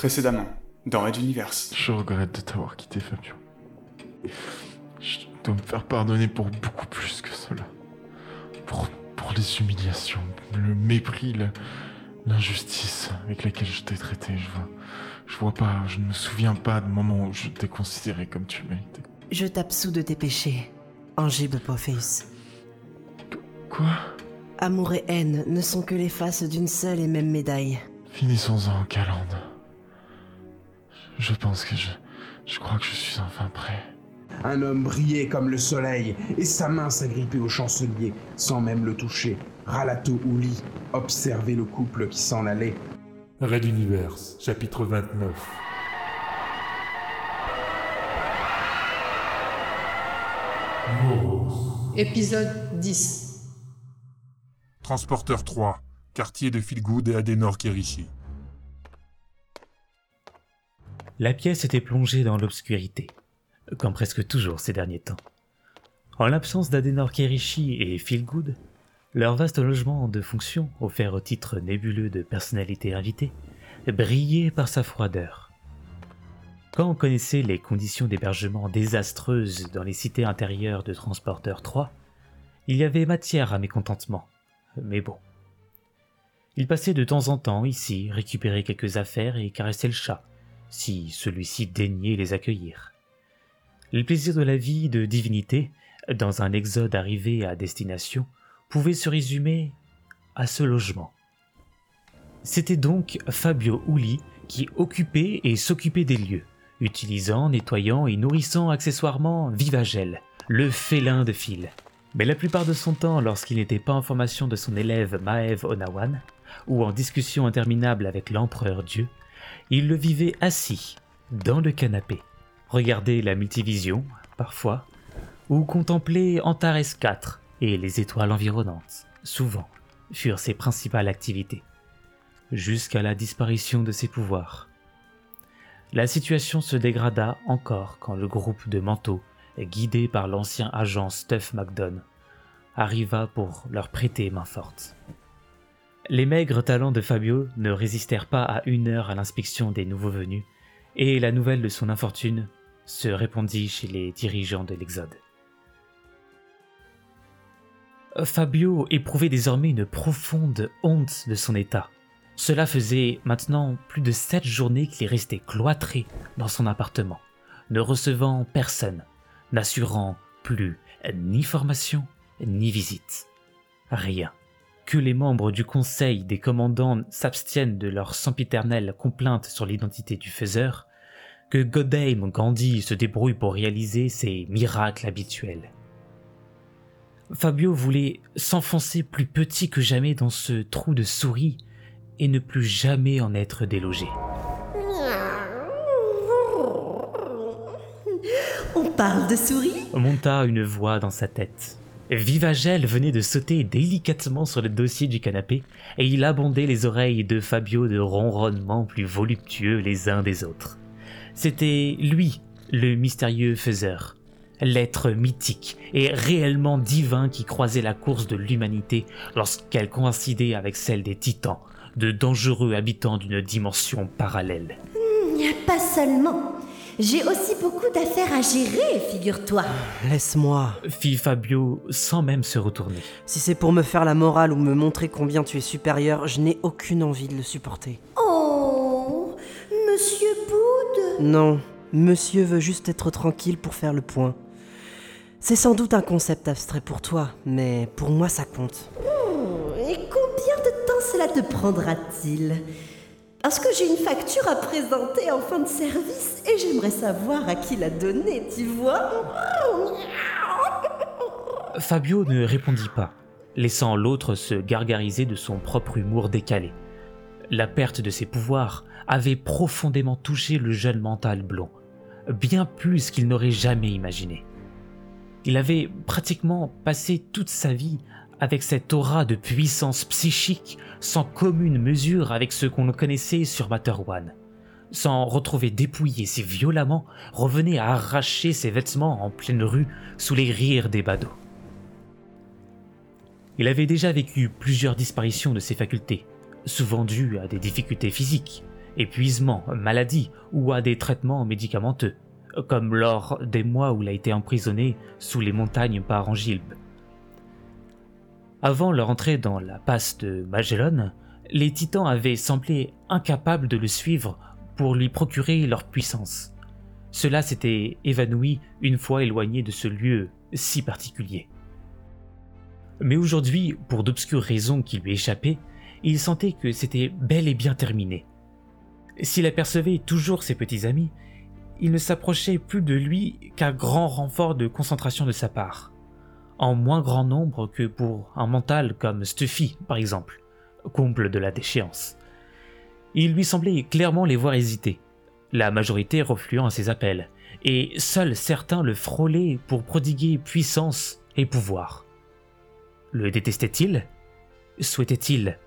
Précédemment, dans Red Universe. Je regrette de t'avoir quitté, Fabio. Je dois me faire pardonner pour beaucoup plus que cela. Pour, pour les humiliations, le mépris, le- l'injustice avec laquelle je t'ai traité. Je vois, je vois pas, je ne me souviens pas de moment où je t'ai considéré comme tu méritais. Je t'absous de tes péchés, Angib Pophéus. Quoi? Amour et haine ne sont que les faces d'une seule et même médaille. Finissons-en, Calande. Je pense que je. Je crois que je suis enfin prêt. Un homme brillait comme le soleil, et sa main s'agrippait au chancelier, sans même le toucher. Ralato Ouli observait le couple qui s'en allait. Red Universe, chapitre 29. Épisode 10. Transporteur 3, quartier de Philgood et Adenor Kerishi. La pièce était plongée dans l'obscurité, comme presque toujours ces derniers temps. En l'absence d'Adenor Kerishi et Feelgood, leur vaste logement de fonction, offert au titre nébuleux de personnalité invitée, brillait par sa froideur. Quand on connaissait les conditions d'hébergement désastreuses dans les cités intérieures de Transporteur 3, il y avait matière à mécontentement. Mais bon. Il passait de temps en temps ici, récupérer quelques affaires et caresser le chat, si celui-ci daignait les accueillir. Les plaisirs de la vie de divinité, dans un exode arrivé à destination, pouvaient se résumer à ce logement. C'était donc Fabio Uli qui occupait et s'occupait des lieux, utilisant, nettoyant et nourrissant accessoirement Vivagel, le félin de fil. Mais la plupart de son temps, lorsqu'il n'était pas en formation de son élève Maev Onawan, ou en discussion interminable avec l'empereur Dieu, il le vivait assis, dans le canapé, regarder la multivision, parfois, ou contempler Antares 4 et les étoiles environnantes, souvent, furent ses principales activités, jusqu'à la disparition de ses pouvoirs. La situation se dégrada encore quand le groupe de manteaux, guidé par l'ancien agent Stuff McDonald, arriva pour leur prêter main forte. Les maigres talents de Fabio ne résistèrent pas à une heure à l'inspection des nouveaux venus, et la nouvelle de son infortune se répandit chez les dirigeants de l'Exode. Fabio éprouvait désormais une profonde honte de son état. Cela faisait maintenant plus de sept journées qu'il restait cloîtré dans son appartement, ne recevant personne, n'assurant plus ni formation ni visite. Rien. Que les membres du conseil des commandants s'abstiennent de leur sempiternelle complainte sur l'identité du faiseur, que Godheim Gandhi se débrouille pour réaliser ses miracles habituels. Fabio voulait s'enfoncer plus petit que jamais dans ce trou de souris et ne plus jamais en être délogé. On parle de souris? Monta une voix dans sa tête. Vivagel venait de sauter délicatement sur le dossier du canapé et il abondait les oreilles de Fabio de ronronnements plus voluptueux les uns des autres. C'était lui, le mystérieux faiseur, l'être mythique et réellement divin qui croisait la course de l'humanité lorsqu'elle coïncidait avec celle des titans, de dangereux habitants d'une dimension parallèle. Pas seulement. J'ai aussi beaucoup d'affaires à gérer, figure-toi. Laisse-moi. Fit Fabio sans même se retourner. Si c'est pour me faire la morale ou me montrer combien tu es supérieur, je n'ai aucune envie de le supporter. Oh, Monsieur Boud Non, monsieur veut juste être tranquille pour faire le point. C'est sans doute un concept abstrait pour toi, mais pour moi ça compte. Et combien de temps cela te prendra-t-il? Parce que j'ai une facture à présenter en fin de service et j'aimerais savoir à qui la donner, tu vois Fabio ne répondit pas, laissant l'autre se gargariser de son propre humour décalé. La perte de ses pouvoirs avait profondément touché le jeune mental blond, bien plus qu'il n'aurait jamais imaginé. Il avait pratiquement passé toute sa vie avec cette aura de puissance psychique sans commune mesure avec ce qu'on connaissait sur Materwan. S'en retrouver dépouillé si violemment revenait à arracher ses vêtements en pleine rue sous les rires des badauds. Il avait déjà vécu plusieurs disparitions de ses facultés, souvent dues à des difficultés physiques, épuisement, maladie ou à des traitements médicamenteux, comme lors des mois où il a été emprisonné sous les montagnes par Angilbe. Avant leur entrée dans la passe de Magellan, les titans avaient semblé incapables de le suivre pour lui procurer leur puissance. Cela s'était évanoui une fois éloigné de ce lieu si particulier. Mais aujourd'hui, pour d'obscures raisons qui lui échappaient, il sentait que c'était bel et bien terminé. S'il apercevait toujours ses petits amis, il ne s'approchait plus de lui qu'à grand renfort de concentration de sa part, en moins grand nombre que pour un mental comme Stuffy, par exemple, comble de la déchéance. Il lui semblait clairement les voir hésiter, la majorité refluant à ses appels, et seuls certains le frôlaient pour prodiguer puissance et pouvoir. Le détestait-il? Souhaitait-il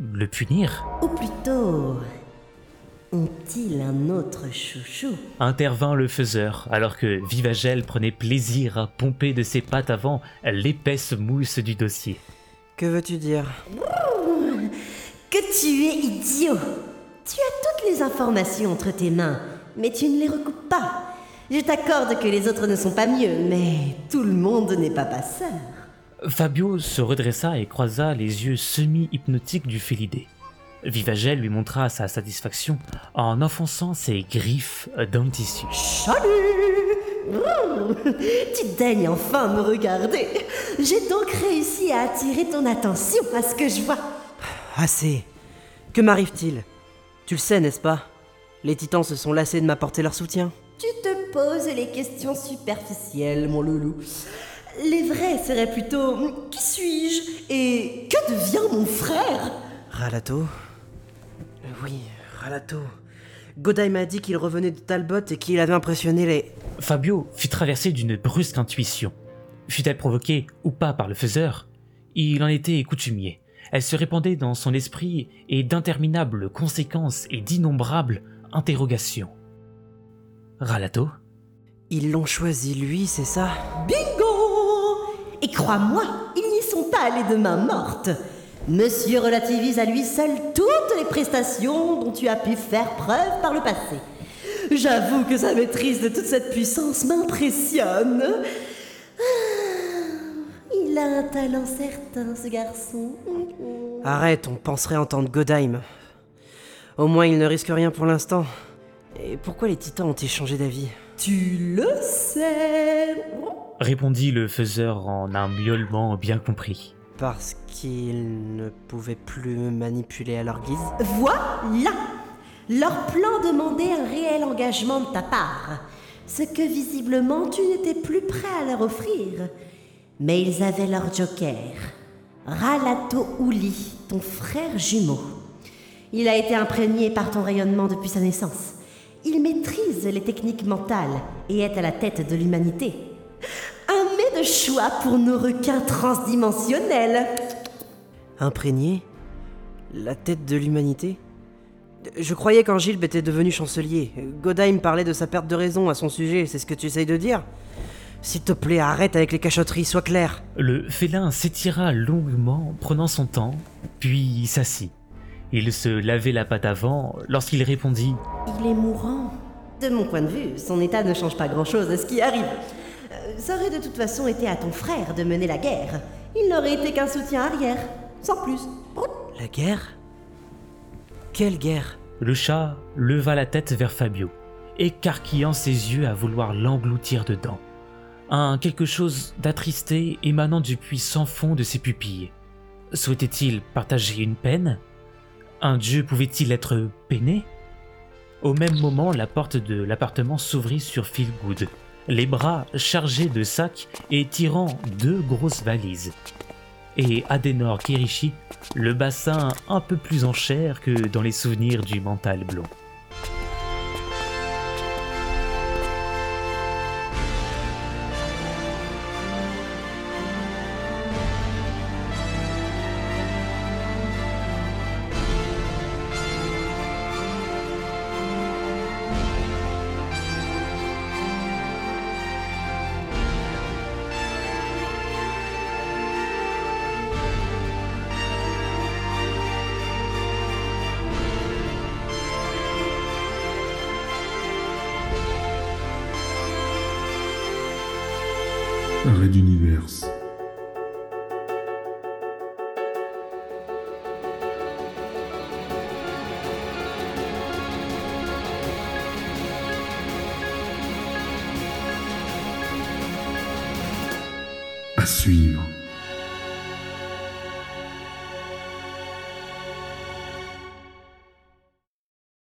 le punir? Ou plutôt, ont-ils un autre chouchou Intervint le faiseur, alors que Vivagel prenait plaisir à pomper de ses pattes avant l'épaisse mousse du dossier. Que veux-tu dire? Que tu es idiot Tu as toutes les informations entre tes mains, mais tu ne les recoupes pas. Je t'accorde que les autres ne sont pas mieux, mais tout le monde n'est pas passeur. Fabio se redressa et croisa les yeux semi-hypnotiques du félidé. Vivagel lui montra sa satisfaction en enfonçant ses griffes dans le tissu. Salut Mmh, Tu daignes enfin me regarder. J'ai donc réussi à attirer ton attention à ce que je vois. Assez. Que m'arrive-t-il? Tu le sais, n'est-ce pas? Les titans se sont lassés de m'apporter leur soutien. Tu te poses les questions superficielles, mon loulou. Les vrais seraient plutôt Qui suis-je Et que devient mon frère? Ralato Oui, Ralato. Godai m'a dit qu'il revenait de Talbot et qu'il avait impressionné les... Fabio fut traversé d'une brusque intuition. Fut-elle provoquée ou pas par le faiseur? Il en était coutumier. Elle se répandait dans son esprit et d'interminables conséquences et d'innombrables interrogations. Ralato? Ils l'ont choisi lui, c'est ça? Bingo Et crois-moi, ils n'y sont pas allés de main morte. Monsieur relativise à lui seul toutes les prestations dont tu as pu faire preuve par le passé. J'avoue que sa maîtrise de toute cette puissance m'impressionne. Ah, Il a un talent certain, ce garçon. Arrête, on penserait entendre Godheim. Au moins, il ne risque rien pour l'instant. Et pourquoi les titans ont-ils changé d'avis? Tu le sais. répondit le faiseur en un miaulement bien compris. Parce qu'ils ne pouvaient plus me manipuler à leur guise Voilà Leur plan demandait un réel engagement de ta part, ce que visiblement tu n'étais plus prêt à leur offrir. Mais ils avaient leur joker, Ralato Uli, ton frère jumeau. Il a été imprégné par ton rayonnement depuis sa naissance. Il maîtrise les techniques mentales et est à la tête de l'humanité. Choix pour nos requins transdimensionnels. Imprégné La tête de l'humanité? Je croyais qu'Angilbe était devenu chancelier. Godheim parlait de sa perte de raison à son sujet, c'est ce que tu essayes de dire S'il te plaît, arrête avec les cachotteries, sois clair. Le félin s'étira longuement, prenant son temps, puis s'assit. Il se lavait la patte avant lorsqu'il répondit Il est mourant. De mon point de vue, son état ne change pas grand-chose à ce qui arrive. Ça aurait de toute façon été à ton frère de mener la guerre. Il n'aurait été qu'un soutien arrière, sans plus. La guerre? Quelle guerre? Le chat leva la tête vers Fabio, écarquillant ses yeux à vouloir l'engloutir dedans. Un quelque chose d'attristé émanant du puits sans fond de ses pupilles. Souhaitait-il partager une peine? Un dieu pouvait-il être peiné? Au même moment, la porte de l'appartement s'ouvrit sur Feelgood, les bras chargés de sacs et tirant deux grosses valises. Et Adenor Kirishi, le bassin un peu plus en chair que dans les souvenirs du mental blond. Arrêt d'univers. À suivre.